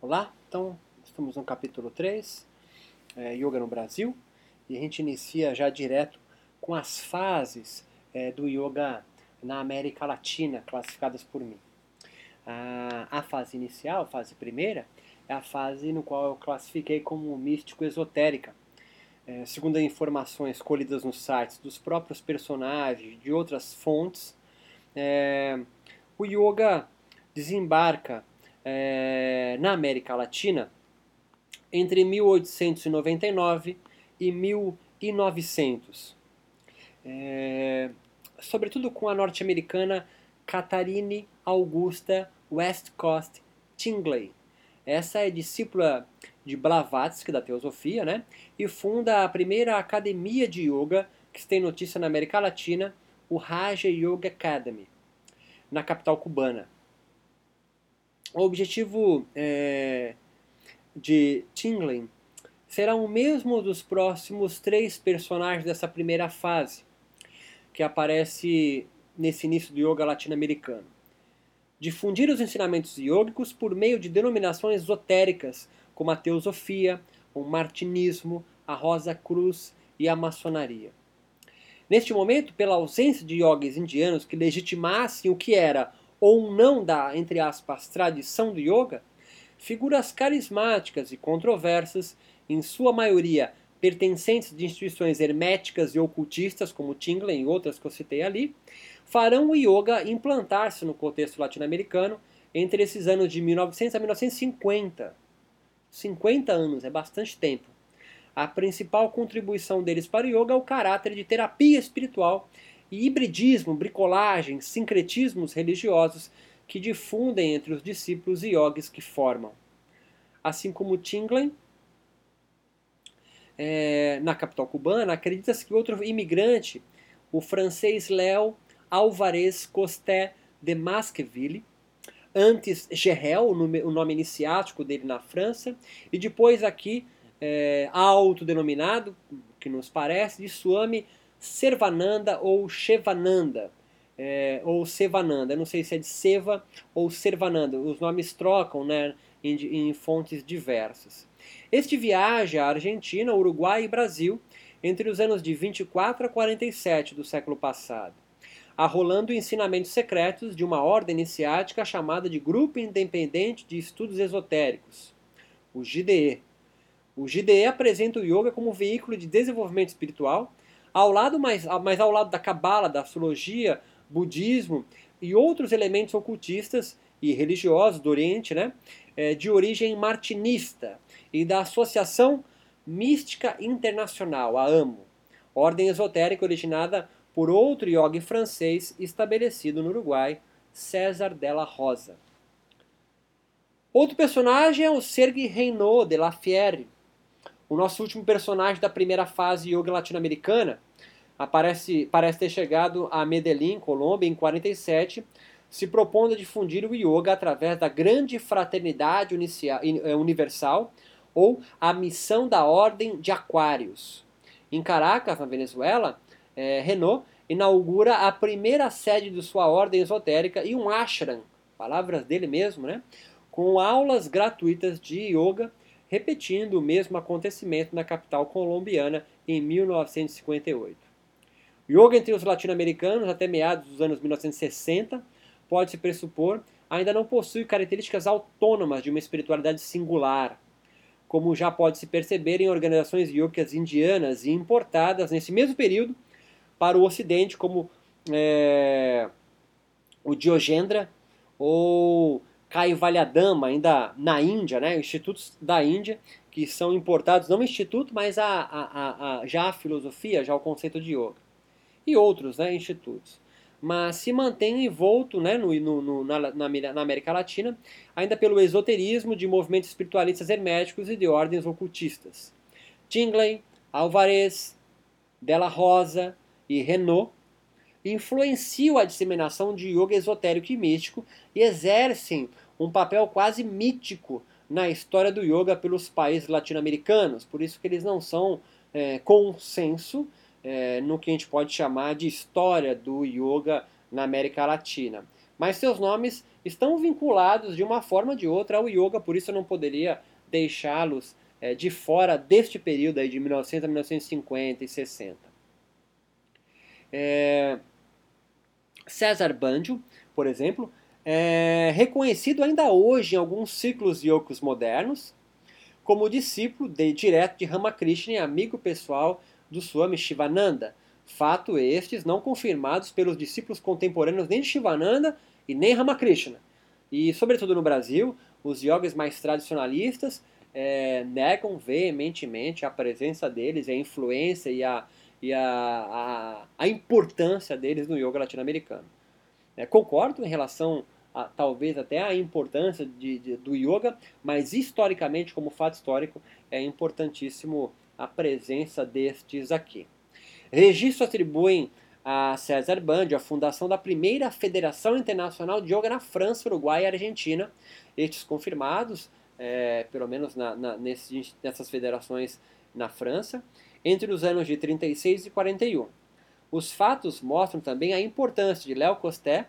Olá, então estamos no capítulo 3, é, Yoga no Brasil, e a gente inicia já direto com as fases é, do Yoga na América Latina, classificadas por mim. A, a fase inicial, a fase primeira, é a fase no qual eu classifiquei como místico esotérica. É, segundo informações colhidas nos sites dos próprios personagens, de outras fontes, é, o yoga desembarca é, na América Latina entre 1899 e 1900. É, sobretudo com a norte-americana Catharine Augusta Westcott Tingley. Essa é discípula de Blavatsky, da teosofia, né? e funda a primeira academia de yoga que tem notícia na América Latina, o Raja Yoga Academy, na capital cubana. O objetivo é, de Tingling será o mesmo dos próximos três personagens dessa primeira fase, que aparece nesse início do yoga latino-americano. Difundir os ensinamentos yogicos por meio de denominações esotéricas, como a teosofia, o martinismo, a rosa cruz e a maçonaria. Neste momento, pela ausência de yogis indianos que legitimassem o que era ou não da, entre aspas, tradição do yoga, figuras carismáticas e controversas, em sua maioria pertencentes de instituições herméticas e ocultistas, como Tinglen e outras que eu citei ali, farão o yoga implantar-se no contexto latino-americano entre esses anos de 1900 a 1950. 50 anos, é bastante tempo. A principal contribuição deles para o yoga é o caráter de terapia espiritual e hibridismo, bricolagem, sincretismos religiosos que difundem entre os discípulos e yogis que formam. Assim como Tinglen, é, na capital cubana, acredita-se que outro imigrante, o francês Léo Alvarez Costé de Masqueville, antes Gerel, o nome iniciático dele na França, e depois aqui é, autodenominado, que nos parece, de Swami Servananda ou Shevananda, é, ou Sevananda. Eu não sei se é de Seva ou Servananda. Os nomes trocam né, em, em fontes diversas. Este viaja à Argentina, Uruguai e Brasil entre os anos de 24 a 47 do século passado, arrolando ensinamentos secretos de uma ordem iniciática chamada de Grupo Independente de Estudos Esotéricos, o GDE. O GDE apresenta o yoga como veículo de desenvolvimento espiritual ao lado mais, mais ao lado da cabala, da astrologia, budismo e outros elementos ocultistas e religiosos do Oriente, né, é, de origem martinista e da Associação Mística Internacional, a AMO, ordem esotérica originada por outro yogi francês estabelecido no Uruguai, César Della Rosa. Outro personagem é o Sergi Reynaud de La Fière, o nosso último personagem da primeira fase yoga latino-americana aparece, parece ter chegado a Medellín, Colômbia, em 47, se propondo a difundir o yoga através da grande fraternidade eh, universal ou a missão da Ordem de Aquários. Em Caracas, na Venezuela, é, Renault inaugura a primeira sede de sua ordem esotérica e um ashram, palavras dele mesmo, né? com aulas gratuitas de yoga repetindo o mesmo acontecimento na capital colombiana em 1958. O yoga entre os latino-americanos até meados dos anos 1960 pode-se pressupor ainda não possui características autônomas de uma espiritualidade singular, como já pode se perceber em organizações yogicas indianas e importadas nesse mesmo período para o Ocidente, como é, o Diogendra ou Kaivalyadama, ainda na Índia, né, institutos da Índia, que são importados, não o instituto, mas a, a, a, já a filosofia, já o conceito de yoga. E outros né, institutos. Mas se mantém envolto né, no, no, no na, na, América Latina, ainda pelo esoterismo de movimentos espiritualistas herméticos e de ordens ocultistas. Tingley, Alvarez, Della Rosa e Renault influenciam a disseminação de yoga esotérico e místico e exercem um papel quase mítico na história do yoga pelos países latino-americanos. Por isso que eles não são é, consenso é, no que a gente pode chamar de história do yoga na América Latina. mas seus nomes estão vinculados de uma forma ou de outra ao yoga, por isso eu não poderia deixá-los é, de fora deste período aí de 1900 a 1950 e 60. É... César Banjo, por exemplo, é reconhecido ainda hoje em alguns ciclos yogis modernos como discípulo de, direto de Ramakrishna e amigo pessoal do Swami Shivananda. Fato estes não confirmados pelos discípulos contemporâneos nem de Shivananda e nem Ramakrishna. E, sobretudo no Brasil, os yogis mais tradicionalistas é, negam veementemente a presença deles, a influência e a, e a, a, a importância deles no yoga latino-americano. É, concordo em relação a, talvez até a importância de, de, do yoga, mas historicamente, como fato histórico, é importantíssimo a presença destes aqui. Registro atribuem a César Band a fundação da primeira Federação Internacional de Yoga na França, Uruguai e Argentina. Estes confirmados, é, pelo menos na, na, nesse, nessas federações na França, entre os anos de 36 e 41. Os fatos mostram também a importância de Léo Costé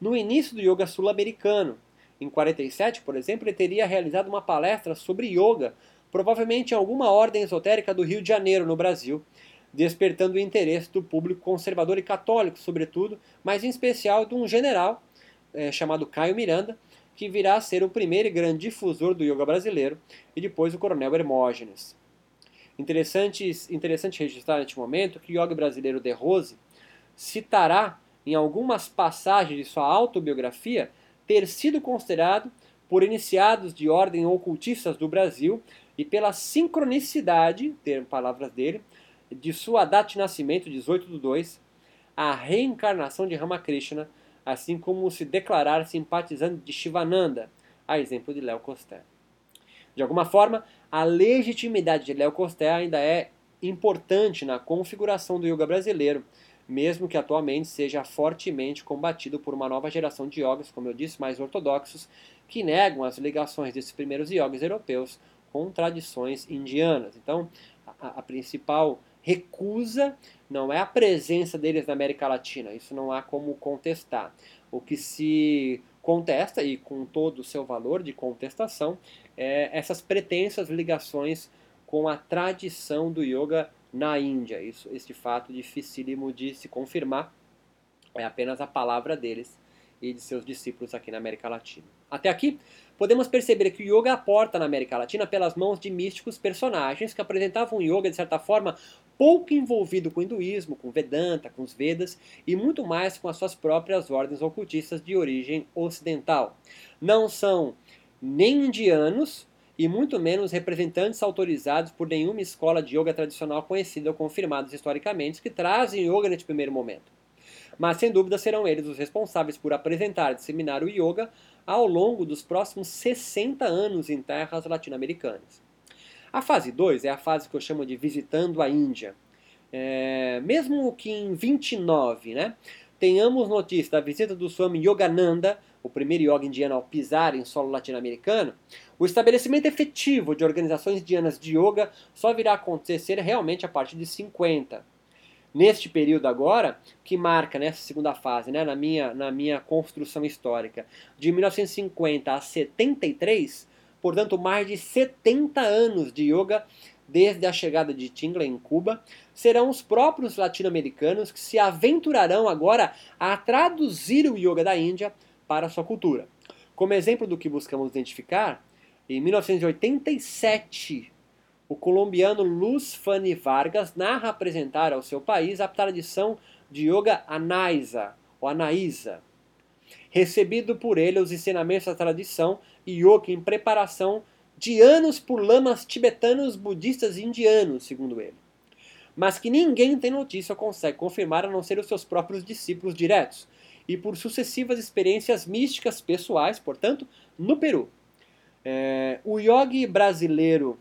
no início do yoga sul-americano. Em 47, por exemplo, ele teria realizado uma palestra sobre yoga, provavelmente em alguma ordem esotérica do Rio de Janeiro, no Brasil, despertando o interesse do público conservador e católico, sobretudo, mas em especial de um general é, chamado Caio Miranda, que virá a ser o primeiro grande difusor do yoga brasileiro, e depois o coronel Hermógenes. Interessante, interessante registrar neste momento que o yoga brasileiro de Rose citará em algumas passagens de sua autobiografia ter sido considerado por iniciados de ordem ocultistas do Brasil e pela sincronicidade, ter palavras dele, de sua data de nascimento, 18 de 2, a reencarnação de Ramakrishna, assim como se declarar simpatizante de Shivananda, a exemplo de Léo Costé. De alguma forma, a legitimidade de Léo Costé ainda é importante na configuração do yoga brasileiro, mesmo que atualmente seja fortemente combatido por uma nova geração de yogis, como eu disse, mais ortodoxos, que negam as ligações desses primeiros yogis europeus com tradições indianas. Então, a, a principal recusa não é a presença deles na América Latina, isso não há como contestar. O que se contesta, e com todo o seu valor de contestação, é essas pretensas ligações com a tradição do yoga na Índia. Isso, este fato dificílimo de se confirmar, é apenas a palavra deles e de seus discípulos aqui na América Latina. Até aqui, podemos perceber que o yoga aporta na América Latina pelas mãos de místicos personagens que apresentavam um yoga, de certa forma, pouco envolvido com o hinduísmo, com Vedanta, com os Vedas e muito mais com as suas próprias ordens ocultistas de origem ocidental. Não são nem indianos e muito menos representantes autorizados por nenhuma escola de yoga tradicional conhecida ou confirmados historicamente que trazem yoga neste primeiro momento mas sem dúvida serão eles os responsáveis por apresentar e disseminar o yoga ao longo dos próximos 60 anos em terras latino-americanas. A fase 2 é a fase que eu chamo de visitando a Índia. É, mesmo que em 29 né, tenhamos notícia da visita do Swami Yogananda, o primeiro yoga indiano ao pisar em solo latino-americano, o estabelecimento efetivo de organizações indianas de yoga só virá acontecer realmente a partir de 50 neste período agora, que marca nessa segunda fase, né, na, minha, na minha construção histórica, de 1950 a 73, portanto, mais de 70 anos de yoga desde a chegada de Tingla em Cuba, serão os próprios latino-americanos que se aventurarão agora a traduzir o yoga da Índia para sua cultura. Como exemplo do que buscamos identificar, em 1987, o colombiano Luz Fanny Vargas narra apresentar ao seu país a tradição de yoga Anaisa, ou Anaísa, recebido por ele os ensinamentos da tradição yoga em preparação de anos por lamas tibetanos, budistas e indianos, segundo ele. Mas que ninguém tem notícia ou consegue confirmar a não ser os seus próprios discípulos diretos, e por sucessivas experiências místicas pessoais, portanto, no Peru. É, o yogi brasileiro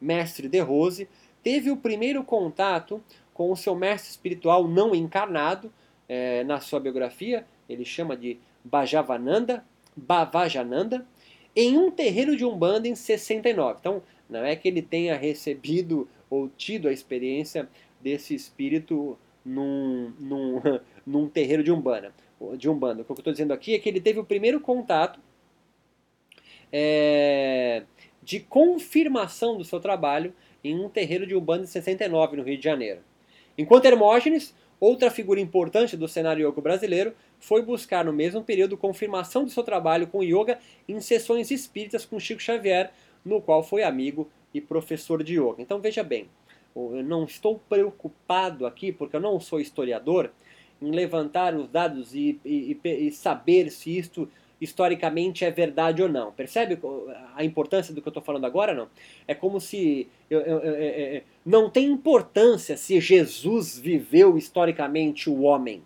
mestre de Rose, teve o primeiro contato com o seu mestre espiritual não encarnado é, na sua biografia, ele chama de Bhajavananda, Bhavajananda, em um terreiro de Umbanda em 69. Então, não é que ele tenha recebido ou tido a experiência desse espírito num, num, num terreiro de Umbanda. De Umbanda. O que eu estou dizendo aqui é que ele teve o primeiro contato é, de confirmação do seu trabalho em um terreiro de Umbanda em 69, no Rio de Janeiro. Enquanto Hermógenes, outra figura importante do cenário yoga brasileiro, foi buscar no mesmo período confirmação do seu trabalho com yoga em sessões espíritas com Chico Xavier, no qual foi amigo e professor de yoga. Então veja bem, eu não estou preocupado aqui, porque eu não sou historiador, em levantar os dados e, e, e saber se isto historicamente é verdade ou não. Percebe a importância do que eu estou falando agora? Não. É como se eu, eu, eu, é, é, não tem importância se Jesus viveu historicamente o homem.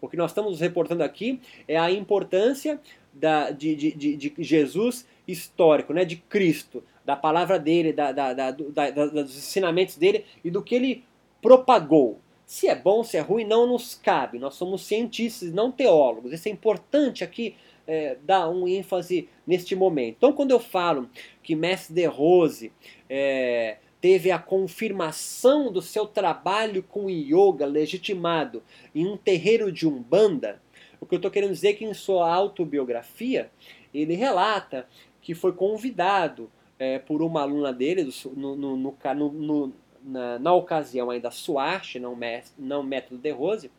O que nós estamos reportando aqui é a importância da, de, de, de, de Jesus histórico, né, de Cristo, da palavra dele, da, da, dos ensinamentos dele e do que ele propagou. Se é bom, se é ruim, não nos cabe. Nós somos cientistas, não teólogos. Isso é importante aqui é, dar um ênfase neste momento. Então, quando eu falo que Mestre de Rose é, teve a confirmação do seu trabalho com yoga legitimado em um terreiro de Umbanda, o que eu estou querendo dizer é que em sua autobiografia ele relata que foi convidado é, por uma aluna dele, no, no, no, no na, na, ocasião ainda Suache, não, não método de Rose,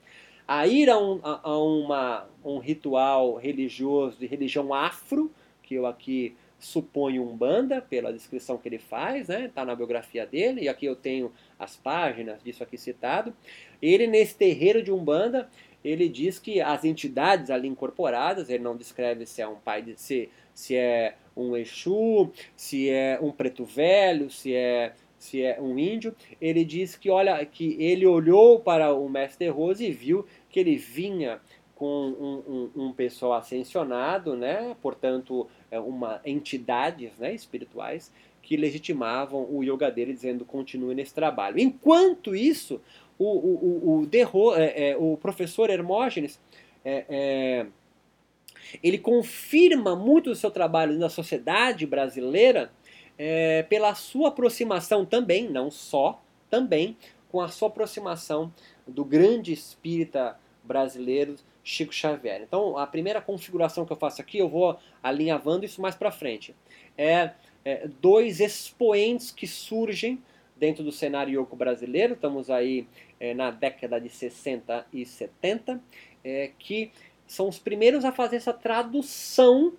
a ir a um, a, a uma, um ritual religioso de religião afro, que eu aqui suponho Umbanda, pela descrição que ele faz, né? Tá na biografia dele, e aqui eu tenho as páginas disso aqui citado. Ele, nesse terreiro de Umbanda, ele diz que as entidades ali incorporadas, ele não descreve se é um pai, de, se, se é um Exu, se é um preto velho, se é se é um índio, ele diz que olha que ele olhou para o mestre Rose e viu que ele vinha com um, um, um pessoal ascensionado, né? portanto, é uma entidades né, espirituais que legitimavam o yoga dele, dizendo continue nesse trabalho. Enquanto isso, o, o, o, o, é, é, o professor Hermógenes é, é, ele confirma muito do seu trabalho na sociedade brasileira é, pela sua aproximação também, não só, também com a sua aproximação do grande espírita brasileiro Chico Xavier. Então, a primeira configuração que eu faço aqui, eu vou alinhavando isso mais para frente. É, é, dois expoentes que surgem dentro do cenário yoga brasileiro, estamos aí é, na década de 60 e 70, é, que são os primeiros a fazer essa tradução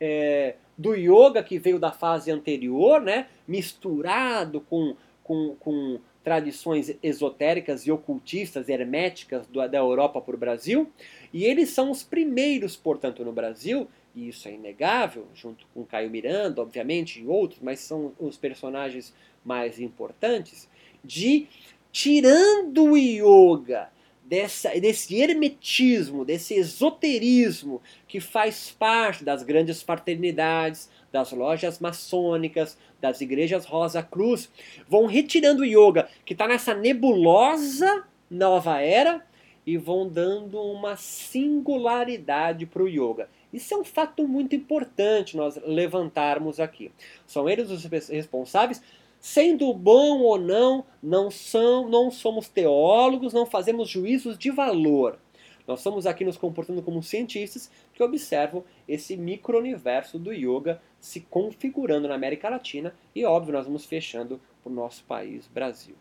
é, do yoga que veio da fase anterior, né, misturado com, com, com tradições esotéricas e ocultistas, herméticas do, da Europa para o Brasil, e eles são os primeiros, portanto, no Brasil, e isso é inegável, junto com Caio Miranda, obviamente, e outros, mas são os personagens mais importantes, de tirando o yoga dessa, desse hermetismo, desse esoterismo que faz parte das grandes fraternidades, das lojas maçônicas, das igrejas Rosa Cruz, vão retirando o yoga que está nessa nebulosa nova era e vão dando uma singularidade para o yoga. Isso é um fato muito importante nós levantarmos aqui. São eles os responsáveis Sendo bom ou não, não, são, não somos teólogos, não fazemos juízos de valor. Nós estamos aqui nos comportando como cientistas que observam esse micro-universo do yoga se configurando na América Latina e, óbvio, nós vamos fechando para o nosso país, Brasil.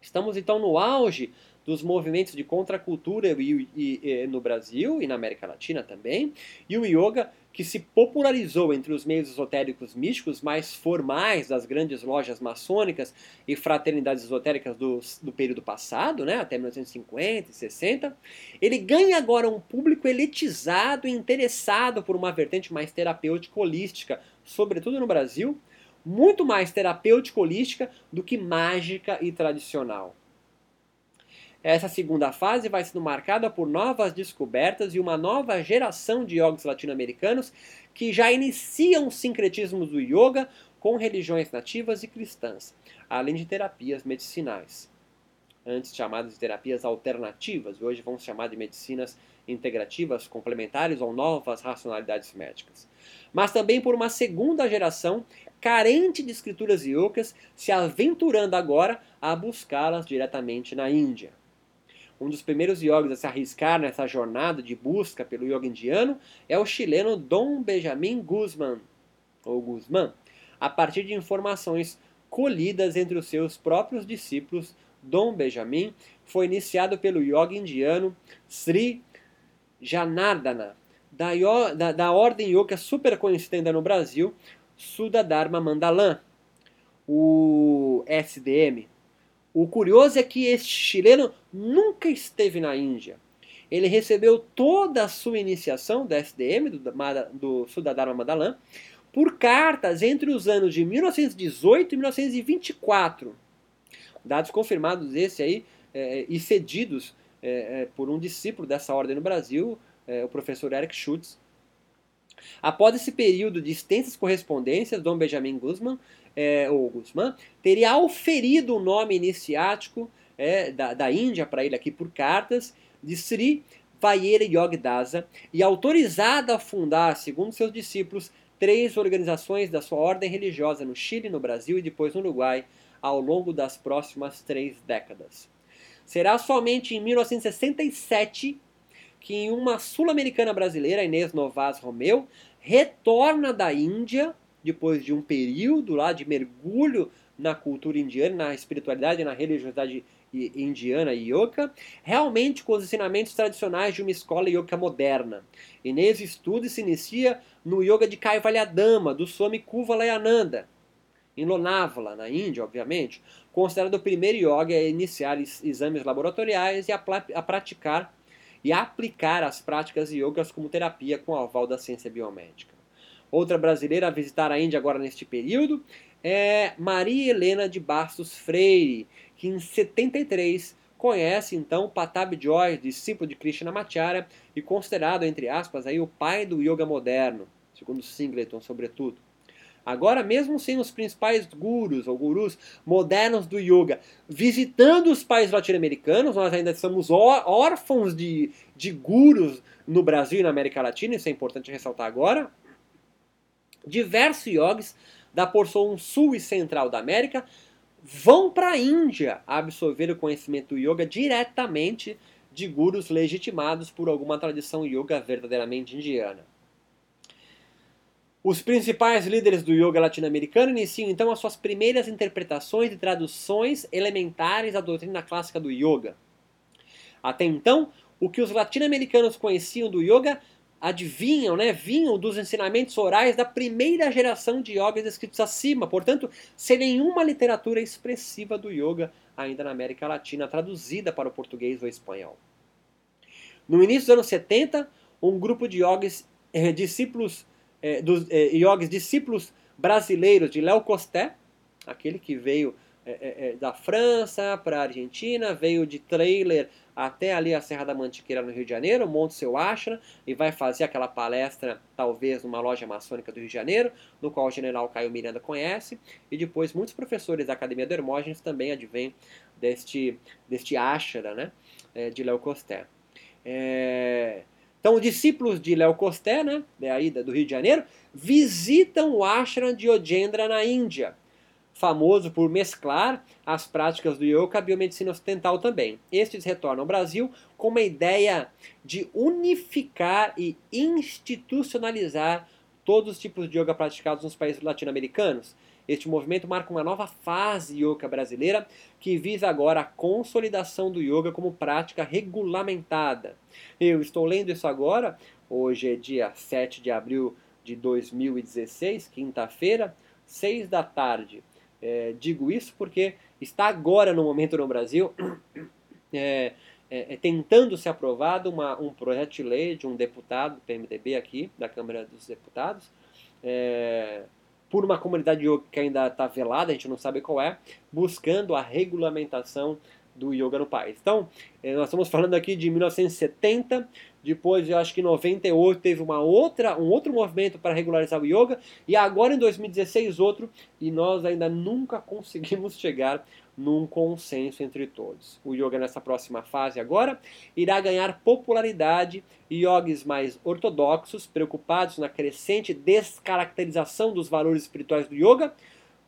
Estamos então no auge dos movimentos de contracultura no Brasil e na América Latina também, e o yoga que se popularizou entre os meios esotéricos místicos mais formais das grandes lojas maçônicas e fraternidades esotéricas do, do período passado, né, até 1950 e 60, ele ganha agora um público elitizado e interessado por uma vertente mais terapêutica holística, sobretudo no Brasil, muito mais terapêutica holística do que mágica e tradicional. Essa segunda fase vai sendo marcada por novas descobertas e uma nova geração de yogis latino-americanos que já iniciam o sincretismo do yoga com religiões nativas e cristãs, além de terapias medicinais. Antes chamadas de terapias alternativas, hoje se chamar de medicinas integrativas complementares ou novas racionalidades médicas. Mas também por uma segunda geração carente de escrituras yogas, se aventurando agora a buscá-las diretamente na Índia. Um dos primeiros yogis a se arriscar nessa jornada de busca pelo yoga indiano é o chileno Dom Benjamin Guzman, ou Guzman, a partir de informações colhidas entre os seus próprios discípulos, Dom Benjamin foi iniciado pelo yoga indiano Sri Janardana, da, da, da ordem yoga super conhecida no Brasil, Sudadharma Mandalam, o SDM. O curioso é que este chileno nunca esteve na Índia. Ele recebeu toda a sua iniciação do SDM, do, do Sudadharma Mandalam, por cartas entre os anos de 1918 e 1924. Dados confirmados esse aí é, e cedidos é, é, por um discípulo dessa ordem no Brasil, é, o professor Eric Schutz. Após esse período de extensas correspondências, Dom Benjamin Guzman, é, ou Guzman, teria auferido o nome iniciático é, da, da Índia para ele aqui por cartas de Sri Vayera Yogdasa e autorizado a fundar, segundo seus discípulos, três organizações da sua ordem religiosa no Chile, no Brasil e depois no Uruguai, ao longo das próximas três décadas. Será somente em 1967 que em uma sul-americana brasileira, Inês Novas Romeu, retorna da Índia, depois de um período lá de mergulho na cultura indiana, na espiritualidade, na religiosidade indiana e yoga, realmente com os ensinamentos tradicionais de uma escola yoga moderna. E nesse estudo se inicia no yoga de Kaivalyadama, do Swami Kuvalayananda, em Lonavala, na Índia, obviamente, considerado o primeiro yoga a iniciar exames laboratoriais e a, a praticar e aplicar as práticas yogas como terapia com o aval da ciência biomédica. Outra brasileira a visitar a Índia agora neste período é Maria Helena de Bastos Freire, que em 73 conhece então Patabi Joy, discípulo de Krishnamacharya e considerado, entre aspas, aí, o pai do yoga moderno, segundo Singleton, sobretudo. Agora, mesmo sem os principais gurus ou gurus modernos do yoga visitando os países latino-americanos, nós ainda somos órfãos de, de gurus no Brasil e na América Latina, isso é importante ressaltar agora. Diversos yogis da porção sul e central da América vão para a Índia absorver o conhecimento do yoga diretamente de gurus legitimados por alguma tradição yoga verdadeiramente indiana. Os principais líderes do yoga latino-americano iniciam então as suas primeiras interpretações e traduções elementares da doutrina clássica do yoga. Até então, o que os latino-americanos conheciam do yoga adivinham, né, vinham dos ensinamentos orais da primeira geração de yogas escritos acima, portanto, sem nenhuma literatura expressiva do yoga ainda na América Latina, traduzida para o português ou espanhol. No início dos anos 70, um grupo de yogis, eh, discípulos, eh, dos eh, yogis discípulos brasileiros de Léo Costé, aquele que veio é, é, é, da França para a Argentina, veio de trailer até ali a Serra da Mantiqueira no Rio de Janeiro, monte seu ashram e vai fazer aquela palestra, talvez numa loja maçônica do Rio de Janeiro, no qual o general Caio Miranda conhece, e depois muitos professores da Academia do Hermógenes também advêm deste, deste ashram né, é, de Léo Costé. É... Então, discípulos de Léo Costé, né, daí do Rio de Janeiro, visitam o ashram de Ojendra na Índia famoso por mesclar as práticas do yoga a biomedicina ocidental também. Estes retornam ao Brasil com uma ideia de unificar e institucionalizar todos os tipos de yoga praticados nos países latino-americanos. Este movimento marca uma nova fase yoga brasileira que visa agora a consolidação do yoga como prática regulamentada. Eu estou lendo isso agora, hoje é dia 7 de abril de 2016, quinta-feira, 6 da tarde. É, digo isso porque está agora no momento no Brasil é, é, é, tentando ser aprovado uma, um projeto de lei de um deputado do PMDB aqui, da Câmara dos Deputados, é, por uma comunidade yoga que ainda está velada, a gente não sabe qual é, buscando a regulamentação do yoga no país. Então, é, nós estamos falando aqui de 1970, depois eu acho que em 98 teve uma outra, um outro movimento para regularizar o yoga, e agora em 2016 outro, e nós ainda nunca conseguimos chegar num consenso entre todos. O yoga nessa próxima fase agora irá ganhar popularidade e yogis mais ortodoxos, preocupados na crescente descaracterização dos valores espirituais do yoga,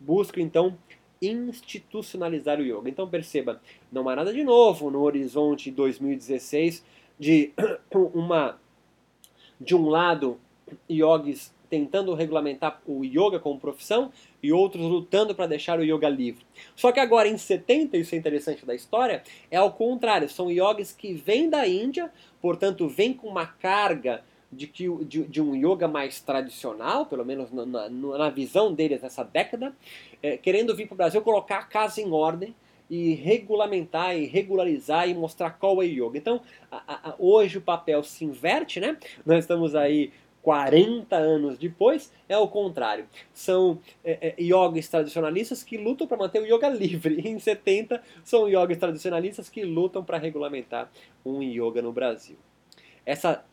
buscam então institucionalizar o yoga. Então perceba, não há nada de novo no horizonte 2016 de uma de um lado yogis tentando regulamentar o yoga como profissão e outros lutando para deixar o yoga livre. Só que agora em 70, isso é interessante da história, é ao contrário, são yogis que vêm da Índia, portanto vêm com uma carga de, que, de, de um yoga mais tradicional, pelo menos na, na, na visão deles nessa década, é, querendo vir para o Brasil colocar a casa em ordem e regulamentar e regularizar e mostrar qual é o yoga. Então, a, a, hoje o papel se inverte, né? Nós estamos aí 40 anos depois, é o contrário. São é, é, yogis tradicionalistas que lutam para manter o yoga livre. Em 70, são yogis tradicionalistas que lutam para regulamentar um yoga no Brasil. Essa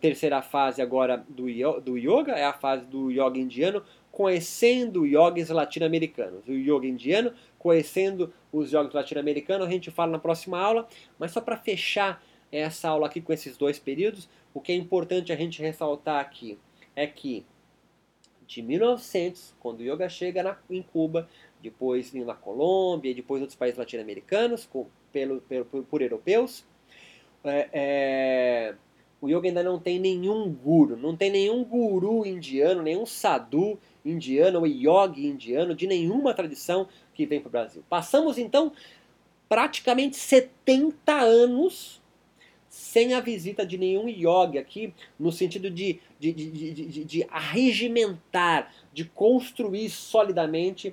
terceira fase agora do, do yoga é a fase do yoga indiano, conhecendo yogis latino-americanos. O yoga indiano, conhecendo os yogis latino-americanos, a gente fala na próxima aula, mas só para fechar essa aula aqui com esses dois períodos, o que é importante a gente ressaltar aqui é que de 1900, quando o yoga chega na, em Cuba, depois na Colômbia e depois outros países latino-americanos, pelo, pelo, por europeus, é, é, o yoga ainda não tem nenhum guru, não tem nenhum guru indiano, nenhum sadhu indiano ou yogi indiano de nenhuma tradição que vem para o Brasil. Passamos então praticamente 70 anos sem a visita de nenhum yogi aqui, no sentido de, de, de, de, arregimentar, de construir solidamente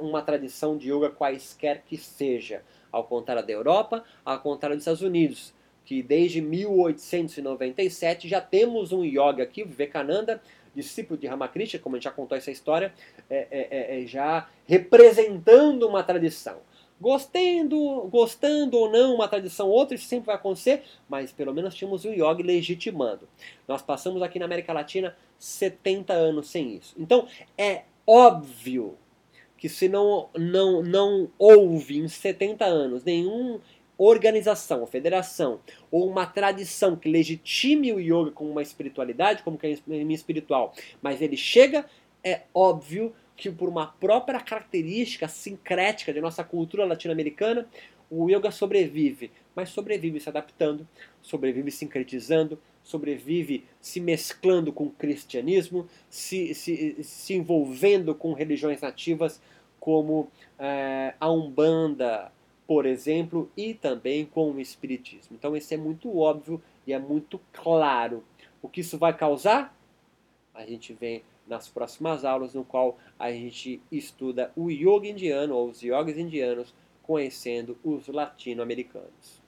uma tradição de yoga quaisquer que seja. Ao contrário da Europa, ao contrário dos Estados Unidos, que desde 1897 já temos um yoga aqui, Vivekananda, discípulo de Ramakrishna, como a gente já contou essa história, é, é, é, é já representando uma tradição. Gostando, gostando ou não, uma tradição ou outra, isso sempre vai acontecer, mas pelo menos tínhamos o yoga legitimando. Nós passamos aqui na América Latina 70 anos sem isso. Então é óbvio que se não, não, não houve em 70 anos nenhum organização, federação ou uma tradição que legitime o yoga como uma espiritualidade, como que é espiritual, mas ele chega, é óbvio que por uma própria característica sincrética de nossa cultura latino-americana, o yoga sobrevive, mas sobrevive se adaptando, sobrevive sincretizando, sobrevive se mesclando com o cristianismo, se, se, se envolvendo com religiões nativas como é, a Umbanda, por exemplo, e também com o Espiritismo. Então isso é muito óbvio e é muito claro. O que isso vai causar? A gente vem nas próximas aulas, no qual a gente estuda o yoga indiano ou os yogis indianos, conhecendo os latino-americanos.